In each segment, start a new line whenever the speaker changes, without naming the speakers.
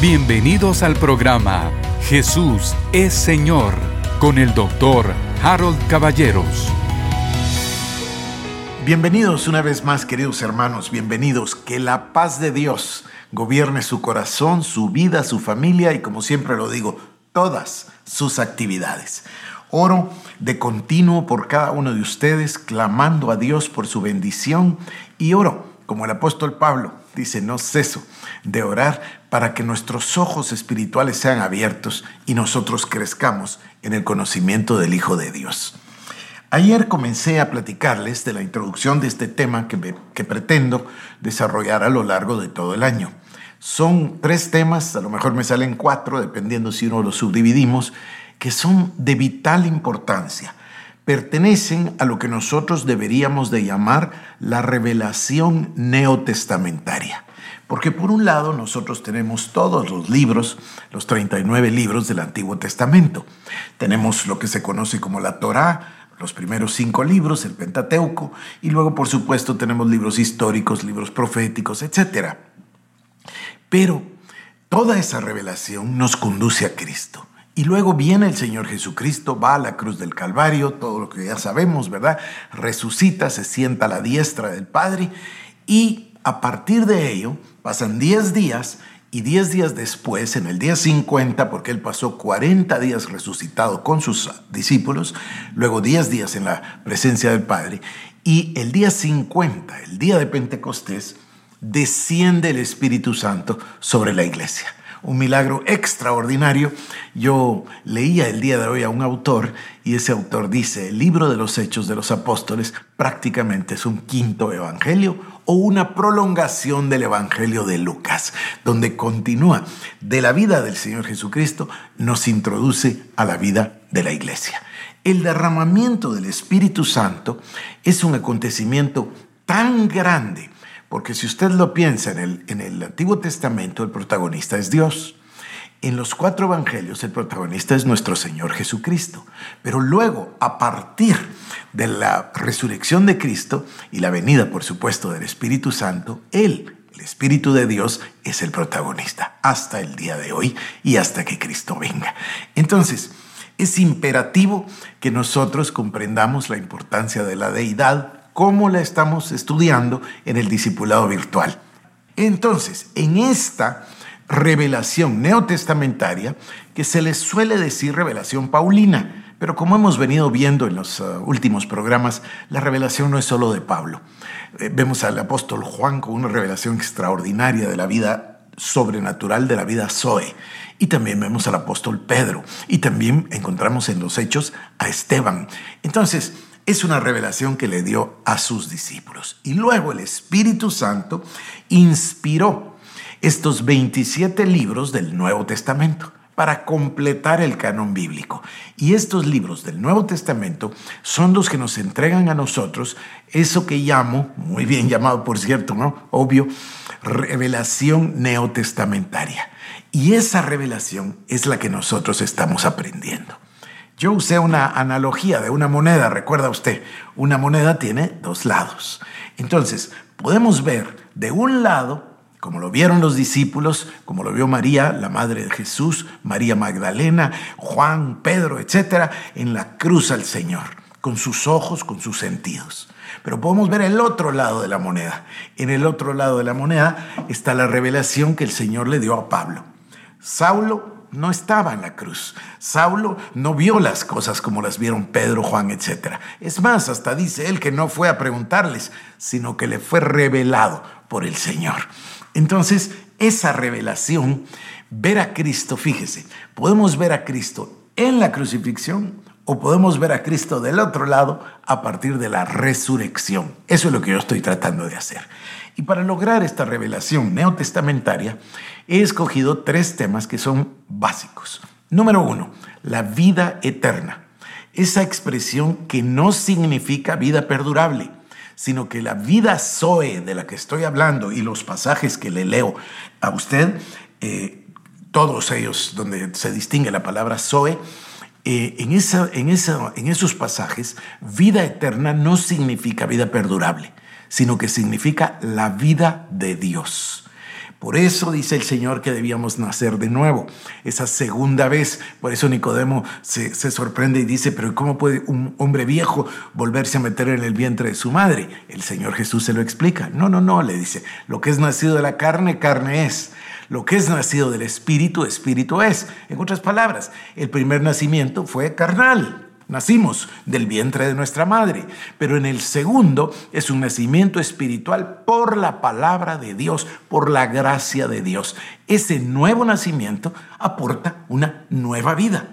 Bienvenidos al programa Jesús es Señor con el doctor Harold Caballeros.
Bienvenidos una vez más, queridos hermanos, bienvenidos. Que la paz de Dios gobierne su corazón, su vida, su familia y, como siempre lo digo, todas sus actividades. Oro de continuo por cada uno de ustedes, clamando a Dios por su bendición y oro, como el apóstol Pablo dice, no ceso de orar para que nuestros ojos espirituales sean abiertos y nosotros crezcamos en el conocimiento del Hijo de Dios. Ayer comencé a platicarles de la introducción de este tema que, que, pretendo desarrollar a lo largo de todo el año. Son tres temas, a lo mejor me salen cuatro, dependiendo si uno los subdividimos, que son de vital importancia. Pertenecen a lo que nosotros deberíamos de llamar la revelación neotestamentaria. Porque por un lado nosotros tenemos todos los libros, los 39 libros del Antiguo Testamento. Tenemos lo que se conoce como la Torá, los primeros cinco libros, el Pentateuco, y luego por supuesto tenemos libros históricos, libros proféticos, etc. Pero toda esa revelación nos conduce a Cristo. Y luego viene el Señor Jesucristo, va a la cruz del Calvario, todo lo que ya sabemos, ¿verdad? Resucita, se sienta a la diestra del Padre y a partir de ello, pasan 10 días y 10 días después, en el día 50, porque él pasó 40 días resucitado con sus discípulos, luego 10 días en la presencia del Padre, y el día 50, el día de Pentecostés, desciende el Espíritu Santo sobre la iglesia un milagro extraordinario. Yo leía el día de hoy a un autor y ese autor dice, el libro de los Hechos de los Apóstoles prácticamente es un quinto evangelio o una prolongación del evangelio de Lucas, donde continúa de la vida del Señor Jesucristo, nos introduce a la vida de la iglesia. El derramamiento del Espíritu Santo es un acontecimiento tan grande porque si usted lo piensa en el, en el Antiguo Testamento, el protagonista es Dios. En los cuatro evangelios el protagonista es nuestro Señor Jesucristo. Pero luego, a partir de la resurrección de Cristo y la venida, por supuesto, del Espíritu Santo, Él, el Espíritu de Dios, es el protagonista hasta el día de hoy y hasta que Cristo venga. Entonces, es imperativo que nosotros comprendamos la importancia de la deidad cómo la estamos estudiando en el discipulado virtual. Entonces, en esta revelación neotestamentaria, que se les suele decir revelación paulina, pero como hemos venido viendo en los uh, últimos programas, la revelación no es solo de Pablo. Eh, vemos al apóstol Juan con una revelación extraordinaria de la vida sobrenatural, de la vida Zoe. Y también vemos al apóstol Pedro. Y también encontramos en los hechos a Esteban. Entonces, es una revelación que le dio a sus discípulos. Y luego el Espíritu Santo inspiró estos 27 libros del Nuevo Testamento para completar el canon bíblico. Y estos libros del Nuevo Testamento son los que nos entregan a nosotros eso que llamo, muy bien llamado por cierto, ¿no? Obvio, revelación neotestamentaria. Y esa revelación es la que nosotros estamos aprendiendo. Yo usé una analogía de una moneda, recuerda usted, una moneda tiene dos lados. Entonces, podemos ver de un lado, como lo vieron los discípulos, como lo vio María, la madre de Jesús, María Magdalena, Juan, Pedro, etcétera, en la cruz al Señor, con sus ojos, con sus sentidos. Pero podemos ver el otro lado de la moneda. En el otro lado de la moneda está la revelación que el Señor le dio a Pablo. Saulo no estaba en la cruz. Saulo no vio las cosas como las vieron Pedro, Juan, etc. Es más, hasta dice él que no fue a preguntarles, sino que le fue revelado por el Señor. Entonces, esa revelación, ver a Cristo, fíjese, podemos ver a Cristo en la crucifixión o podemos ver a Cristo del otro lado a partir de la resurrección. Eso es lo que yo estoy tratando de hacer. Y para lograr esta revelación neotestamentaria, he escogido tres temas que son básicos. Número uno, la vida eterna. Esa expresión que no significa vida perdurable, sino que la vida Zoe de la que estoy hablando y los pasajes que le leo a usted, eh, todos ellos donde se distingue la palabra Zoe, eh, en, esa, en, esa, en esos pasajes, vida eterna no significa vida perdurable, sino que significa la vida de Dios. Por eso dice el Señor que debíamos nacer de nuevo, esa segunda vez. Por eso Nicodemo se, se, sorprende y dice, pero ¿cómo puede un hombre viejo volverse a meter en el vientre de su madre? El Señor Jesús se lo explica. No, no, no, le dice, lo que es nacido de la carne, carne es. Lo que es nacido del Espíritu, Espíritu es. En otras palabras, el primer nacimiento fue carnal nacimos del vientre de nuestra madre, pero en el segundo es un nacimiento espiritual por la palabra de Dios, por la gracia de Dios. Ese nuevo nacimiento aporta una nueva vida.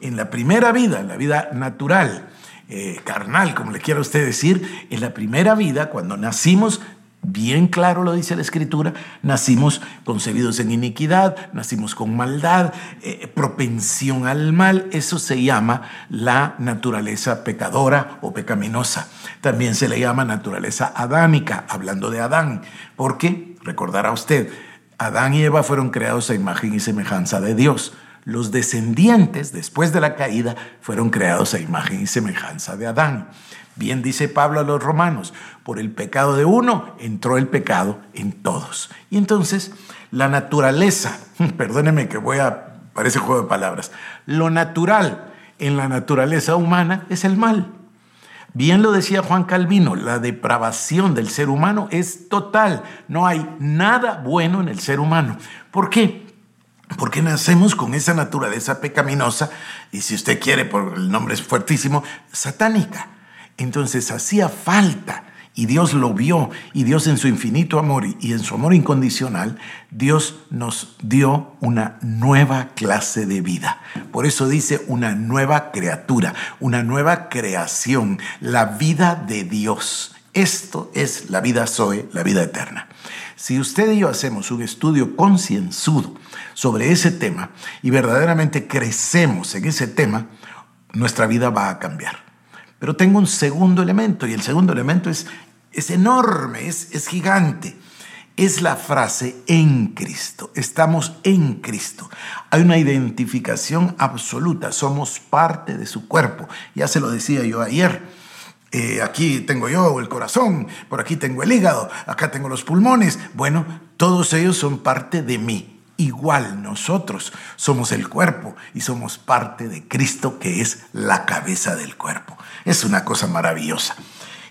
En la primera vida, la vida natural, eh, carnal, como le quiera usted decir, en la primera vida, cuando nacimos, Bien claro lo dice la Escritura, nacimos concebidos en iniquidad, nacimos con maldad, eh, propensión al mal, eso se llama la naturaleza pecadora o pecaminosa. También se le llama naturaleza adámica, hablando de Adán, porque, recordará usted, Adán y Eva fueron creados a imagen y semejanza de Dios. Los descendientes, después de la caída, fueron creados a imagen y semejanza de Adán. Bien dice Pablo a los romanos, por el pecado de uno entró el pecado en todos. Y entonces la naturaleza, perdóneme que voy a, parece juego de palabras, lo natural en la naturaleza humana es el mal. Bien lo decía Juan Calvino, la depravación del ser humano es total. No hay nada bueno en el ser humano. ¿Por qué? Porque nacemos con esa naturaleza pecaminosa y si usted quiere, por el nombre es fuertísimo, satánica. Entonces hacía falta y Dios lo vio y Dios en su infinito amor y en su amor incondicional, Dios nos dio una nueva clase de vida. Por eso dice una nueva criatura, una nueva creación, la vida de Dios. Esto es la vida Zoe, la vida eterna. Si usted y yo hacemos un estudio concienzudo sobre ese tema y verdaderamente crecemos en ese tema, nuestra vida va a cambiar. Pero tengo un segundo elemento y el segundo elemento es, es enorme, es, es gigante. Es la frase en Cristo. Estamos en Cristo. Hay una identificación absoluta. Somos parte de su cuerpo. Ya se lo decía yo ayer. Eh, aquí tengo yo el corazón, por aquí tengo el hígado, acá tengo los pulmones. Bueno, todos ellos son parte de mí. Igual nosotros somos el cuerpo y somos parte de Cristo que es la cabeza del cuerpo. Es una cosa maravillosa.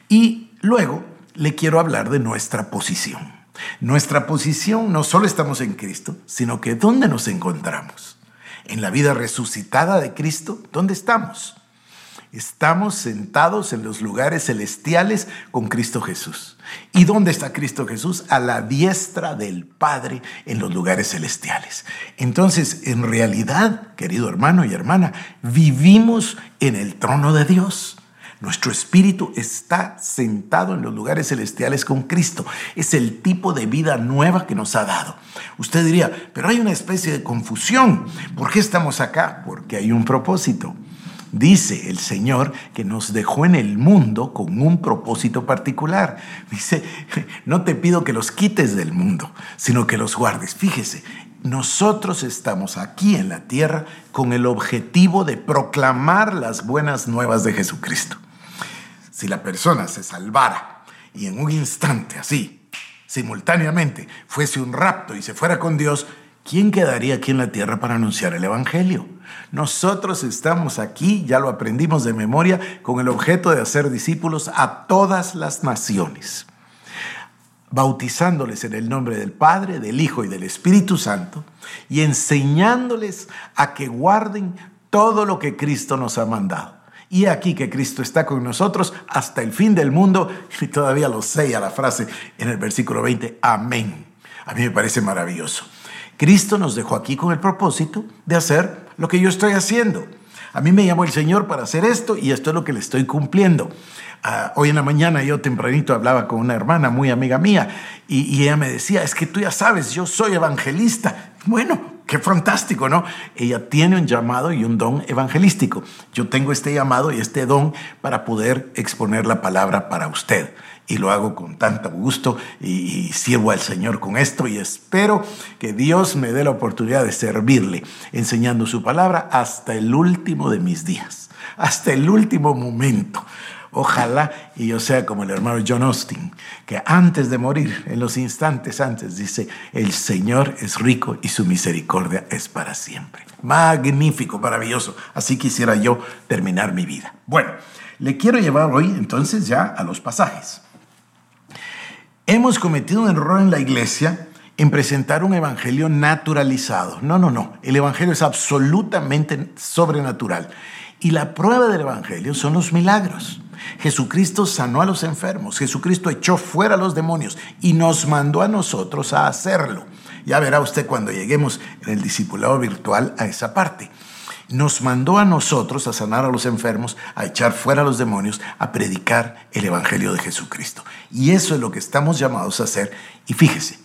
Y luego le quiero hablar de nuestra posición. Nuestra posición no solo estamos en Cristo, sino que ¿dónde nos encontramos? En la vida resucitada de Cristo, ¿dónde estamos? Estamos sentados en los lugares celestiales con Cristo Jesús. ¿Y dónde está Cristo Jesús? A la diestra del Padre en los lugares celestiales. Entonces, en realidad, querido hermano y hermana, vivimos en el trono de Dios. Nuestro espíritu está sentado en los lugares celestiales con Cristo. Es el tipo de vida nueva que nos ha dado. Usted diría, pero hay una especie de confusión. ¿Por qué estamos acá? Porque hay un propósito. Dice el Señor que nos dejó en el mundo con un propósito particular. Dice, no te pido que los quites del mundo, sino que los guardes. Fíjese, nosotros estamos aquí en la tierra con el objetivo de proclamar las buenas nuevas de Jesucristo. Si la persona se salvara y en un instante así, simultáneamente, fuese un rapto y se fuera con Dios, ¿quién quedaría aquí en la tierra para anunciar el Evangelio? Nosotros estamos aquí, ya lo aprendimos de memoria, con el objeto de hacer discípulos a todas las naciones, bautizándoles en el nombre del Padre, del Hijo y del Espíritu Santo, y enseñándoles a que guarden todo lo que Cristo nos ha mandado. Y aquí que Cristo está con nosotros hasta el fin del mundo, y todavía lo sella la frase en el versículo 20, amén. A mí me parece maravilloso. Cristo nos dejó aquí con el propósito de hacer lo que yo estoy haciendo. A mí me llamó el Señor para hacer esto y esto es lo que le estoy cumpliendo. Ah, hoy en la mañana yo tempranito hablaba con una hermana muy amiga mía y, y, ella me decía, es que tú ya sabes, yo soy evangelista. Bueno, qué fantástico, ¿no? Ella tiene un llamado y un don evangelístico. Yo tengo este llamado y este don para poder exponer la palabra para usted y lo hago con tanto gusto y, sirvo al Señor con esto y espero que Dios me dé la oportunidad de servirle enseñando su palabra hasta el último de mis días, hasta el último momento. Ojalá y yo sea como el hermano John Austin, que antes de morir, en los instantes antes, dice, el Señor es rico y su misericordia es para siempre. Magnífico, maravilloso. Así quisiera yo terminar mi vida. Bueno, le quiero llevar hoy entonces ya a los pasajes. Hemos cometido un error en la iglesia en presentar un evangelio naturalizado. No, no, no. El evangelio es absolutamente sobrenatural. Y la prueba del evangelio son los milagros. Jesucristo sanó a los enfermos, Jesucristo echó fuera a los demonios y nos mandó a nosotros a hacerlo. Ya verá usted cuando lleguemos en el discipulado virtual a esa parte. Nos mandó a nosotros a sanar a los enfermos, a echar fuera a los demonios, a predicar el Evangelio de Jesucristo. Y eso es lo que estamos llamados a hacer. Y fíjese,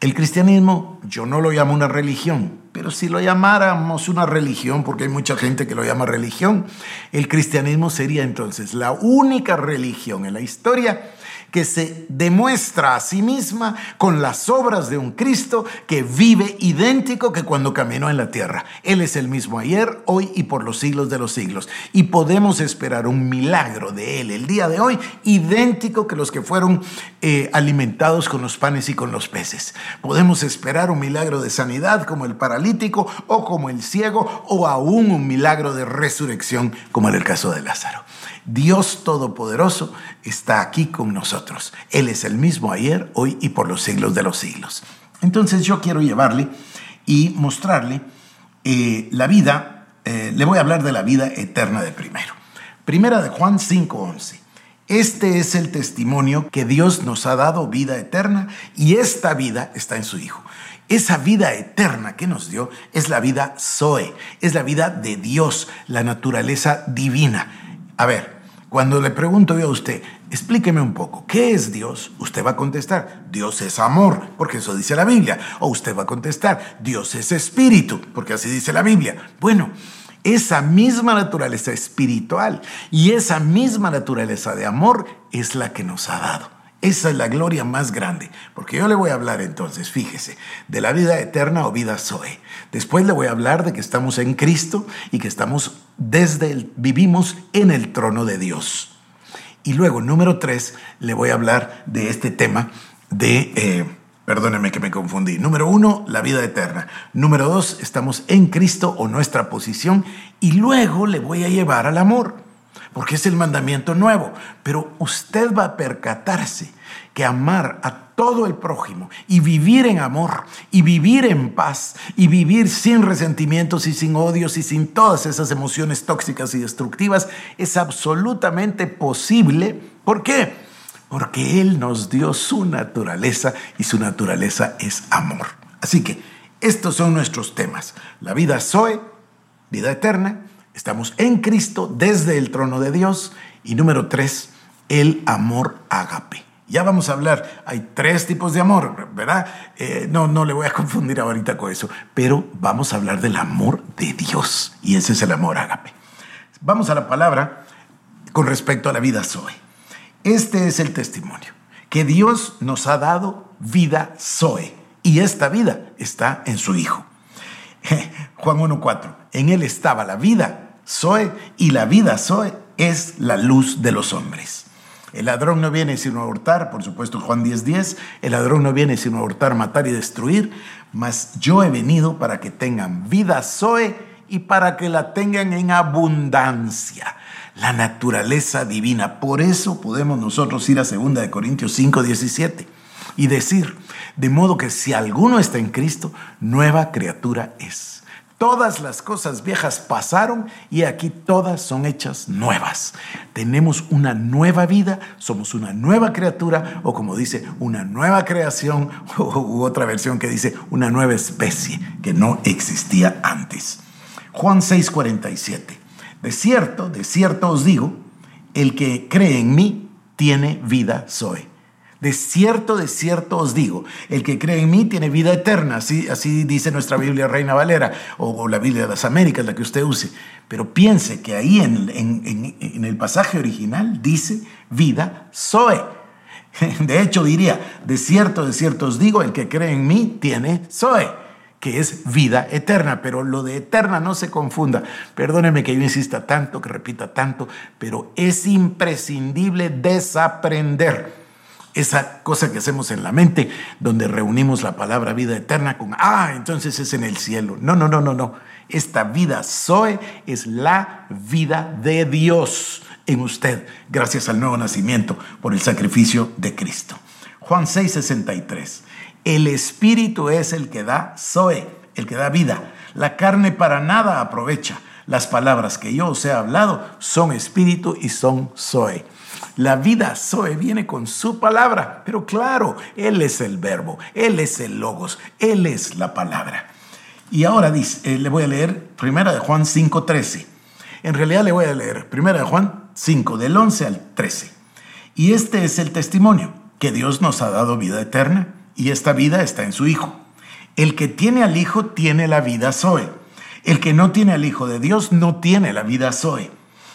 el cristianismo yo no lo llamo una religión, pero si lo llamáramos una religión, porque hay mucha gente que lo llama religión, el cristianismo sería entonces la única religión en la historia que se demuestra a sí misma con las obras de un Cristo que vive idéntico que cuando caminó en la tierra. Él es el mismo ayer, hoy y por los siglos de los siglos. Y podemos esperar un milagro de Él el día de hoy idéntico que los que fueron eh, alimentados con los panes y con los peces. Podemos esperar un milagro de sanidad como el paralítico o como el ciego o aún un milagro de resurrección como en el caso de Lázaro. Dios Todopoderoso está aquí con nosotros. Él es el mismo ayer, hoy y por los siglos de los siglos. Entonces yo quiero llevarle y mostrarle eh, la vida, eh, le voy a hablar de la vida eterna de primero. Primera de Juan 5:11. Este es el testimonio que Dios nos ha dado vida eterna y esta vida está en su Hijo. Esa vida eterna que nos dio es la vida Zoe, es la vida de Dios, la naturaleza divina. A ver, cuando le pregunto yo a usted, explíqueme un poco, ¿qué es Dios? Usted va a contestar, Dios es amor, porque eso dice la Biblia. O usted va a contestar, Dios es espíritu, porque así dice la Biblia. Bueno, esa misma naturaleza espiritual y esa misma naturaleza de amor es la que nos ha dado. Esa es la gloria más grande, porque yo le voy a hablar entonces, fíjese, de la vida eterna o vida Zoe. Después le voy a hablar de que estamos en Cristo y que estamos desde el, vivimos en el trono de Dios. Y luego, número tres, le voy a hablar de este tema de, eh, perdónenme que me confundí. Número uno, la vida eterna. Número dos, estamos en Cristo o nuestra posición. Y luego le voy a llevar al amor porque es el mandamiento nuevo. Pero usted va a percatarse que amar a todo el prójimo y vivir en amor y vivir en paz y vivir sin resentimientos y sin odios y sin todas esas emociones tóxicas y destructivas es absolutamente posible. ¿Por qué? Porque Él nos dio su naturaleza y su naturaleza es amor. Así que estos son nuestros temas. La vida Zoe, vida eterna, Estamos en Cristo desde el trono de Dios. Y número tres, el amor ágape. Ya vamos a hablar, hay tres tipos de amor, ¿verdad? Eh, no, no le voy a confundir ahorita con eso, pero vamos a hablar del amor de Dios y ese es el amor ágape. Vamos a la palabra con respecto a la vida Zoe. Este es el testimonio, que Dios nos ha dado vida Zoe y esta vida está en su Hijo. Juan 1.4, en él estaba la vida Zoe y la vida Zoe es la luz de los hombres. El ladrón no viene sino a hurtar, por supuesto Juan 10:10, 10, el ladrón no viene sino a hurtar, matar y destruir, mas yo he venido para que tengan vida Zoe y para que la tengan en abundancia. La naturaleza divina. Por eso podemos nosotros ir a 2 de Corintios 5, 17 y decir, de modo que si alguno está en Cristo, nueva criatura es. Todas las cosas viejas pasaron y aquí todas son hechas nuevas. Tenemos una nueva vida, somos una nueva criatura o como dice, una nueva creación u otra versión que dice una nueva especie que no existía antes. Juan 6:47. De cierto, de cierto os digo, el que cree en mí tiene vida soy. De cierto, de cierto os digo, el que cree en mí tiene vida eterna, así, así dice nuestra Biblia Reina Valera o, la Biblia de las Américas, la que usted use. Pero piense que ahí en, en el pasaje original dice vida Zoe. De hecho diría, de cierto, de cierto os digo, el que cree en mí tiene Zoe. que es vida eterna, pero lo de eterna no se confunda. Perdóneme que yo insista tanto, que repita tanto, pero es imprescindible desaprender esa cosa que hacemos en la mente, donde reunimos la palabra vida eterna con, ah, entonces es en el cielo. No, no, no, no, no. Esta vida Zoe es la vida de Dios en usted, gracias al nuevo nacimiento por el sacrificio de Cristo. Juan 6:63. El Espíritu es el que da Zoe, el que da vida. La carne para nada aprovecha. Las palabras que yo os he hablado son espíritu y son Zoe. La vida Zoe viene con su palabra, pero claro, Él es el verbo, Él es el logos, Él es la palabra. Y ahora eh, le voy a leer primera de Juan 5:13. En realidad le voy a leer primera de Juan 5, del 11 al 13. Y este es el testimonio, que Dios nos ha dado vida eterna, y esta vida está en su Hijo. El que tiene al Hijo tiene la vida Zoe. El que no tiene al Hijo de Dios no tiene la vida Zoe.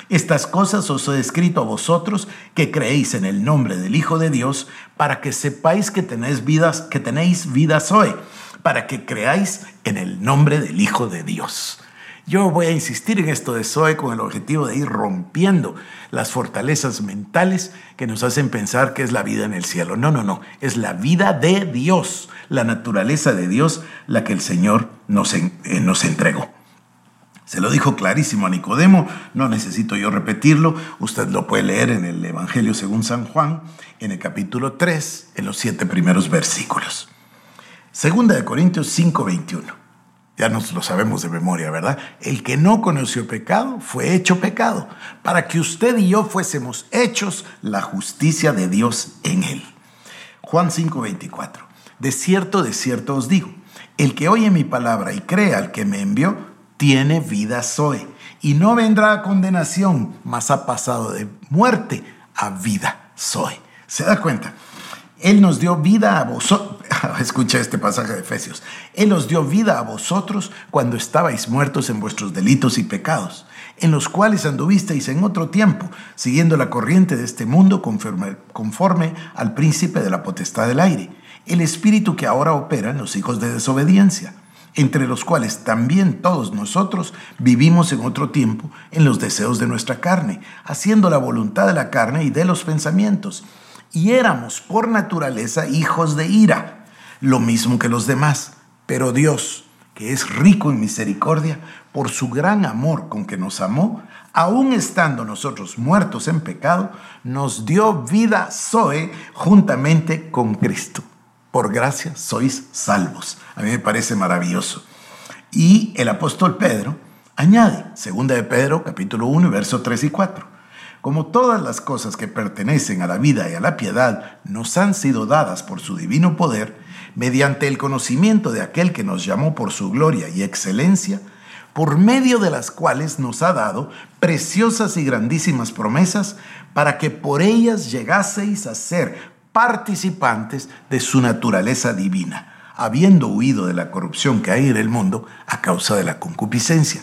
Estas cosas os he escrito a vosotros que creéis en el nombre del Hijo de Dios, para que sepáis que tenéis vidas, que tenéis vida Zoe, para que creáis en el nombre del Hijo de Dios. Yo voy a insistir en esto de Zoe con el objetivo de ir rompiendo las fortalezas mentales que nos hacen pensar que es la vida en el cielo. No, no, no, es la vida de Dios, la naturaleza de Dios, la que el Señor nos, eh, nos entregó. Se lo dijo clarísimo a Nicodemo, no necesito yo repetirlo, usted lo puede leer en el Evangelio según San Juan, en el capítulo 3, en los siete primeros versículos. Segunda de Corintios 5, 21. Ya nos lo sabemos de memoria, ¿verdad? El que no conoció pecado fue hecho pecado, para que usted y yo fuésemos hechos la justicia de Dios en él. Juan 5:24. De cierto, de cierto os digo, el que oye mi palabra y cree al que me envió, tiene vida Zoe, y no vendrá a condenación, mas ha pasado de muerte a vida Zoe. ¿Se da cuenta? Él nos dio vida a vosotros. Escucha este pasaje de Efesios. Él os dio vida a vosotros cuando estabais muertos en vuestros delitos y pecados, en los cuales anduvisteis en otro tiempo, siguiendo la corriente de este mundo conforme, conforme al príncipe de la potestad del aire, el espíritu que ahora opera en los hijos de desobediencia entre los cuales también todos nosotros vivimos en otro tiempo en los deseos de nuestra carne, haciendo la voluntad de la carne y de los pensamientos y éramos por naturaleza hijos de ira, lo mismo que los demás. Pero Dios, que es rico en misericordia, por su gran amor con que nos amó, aun estando nosotros muertos en pecado, nos dio vida Zoe juntamente con Cristo. Por gracia sois salvos. A mí me parece maravilloso. Y el apóstol Pedro añade, segunda de Pedro, capítulo 1, verso 3 y 4. Como todas las cosas que pertenecen a la vida y a la piedad nos han sido dadas por su divino poder, mediante el conocimiento de aquel que nos llamó por su gloria y excelencia, por medio de las cuales nos ha dado preciosas y grandísimas promesas, para que por ellas llegaseis a ser participantes de su naturaleza divina, habiendo huido de la corrupción que hay en el mundo a causa de la concupiscencia.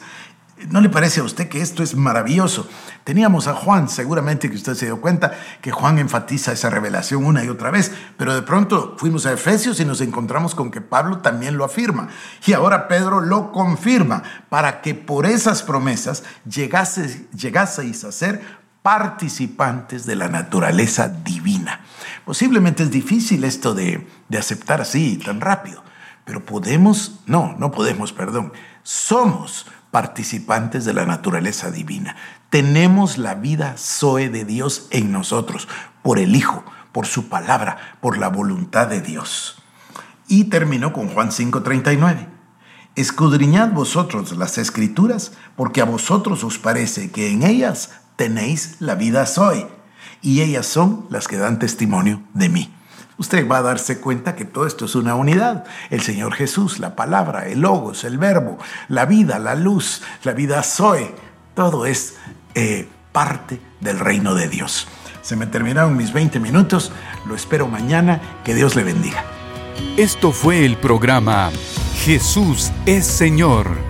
¿No le parece a usted que esto es maravilloso? Teníamos a Juan, seguramente que usted se dio cuenta que Juan enfatiza esa revelación una y otra vez, pero de pronto fuimos a Efesios y nos encontramos con que Pablo también lo afirma. Y ahora Pedro lo confirma para que por esas promesas llegase, llegaseis a ser participantes de la naturaleza divina. Posiblemente es difícil esto de, de aceptar así tan rápido, pero podemos, no, no podemos, perdón, somos participantes de la naturaleza divina. Tenemos la vida Zoe de Dios en nosotros, por el Hijo, por su palabra, por la voluntad de Dios. Y terminó con Juan 5:39. Escudriñad vosotros las escrituras, porque a vosotros os parece que en ellas tenéis la vida Zoe, y ellas son las que dan testimonio de mí usted va a darse cuenta que todo esto es una unidad. El Señor Jesús, la palabra, el logos, el verbo, la vida, la luz, la vida Zoe, todo es eh, parte del reino de Dios. Se me terminaron mis 20 minutos, lo espero mañana, que Dios le bendiga.
Esto fue el programa Jesús es Señor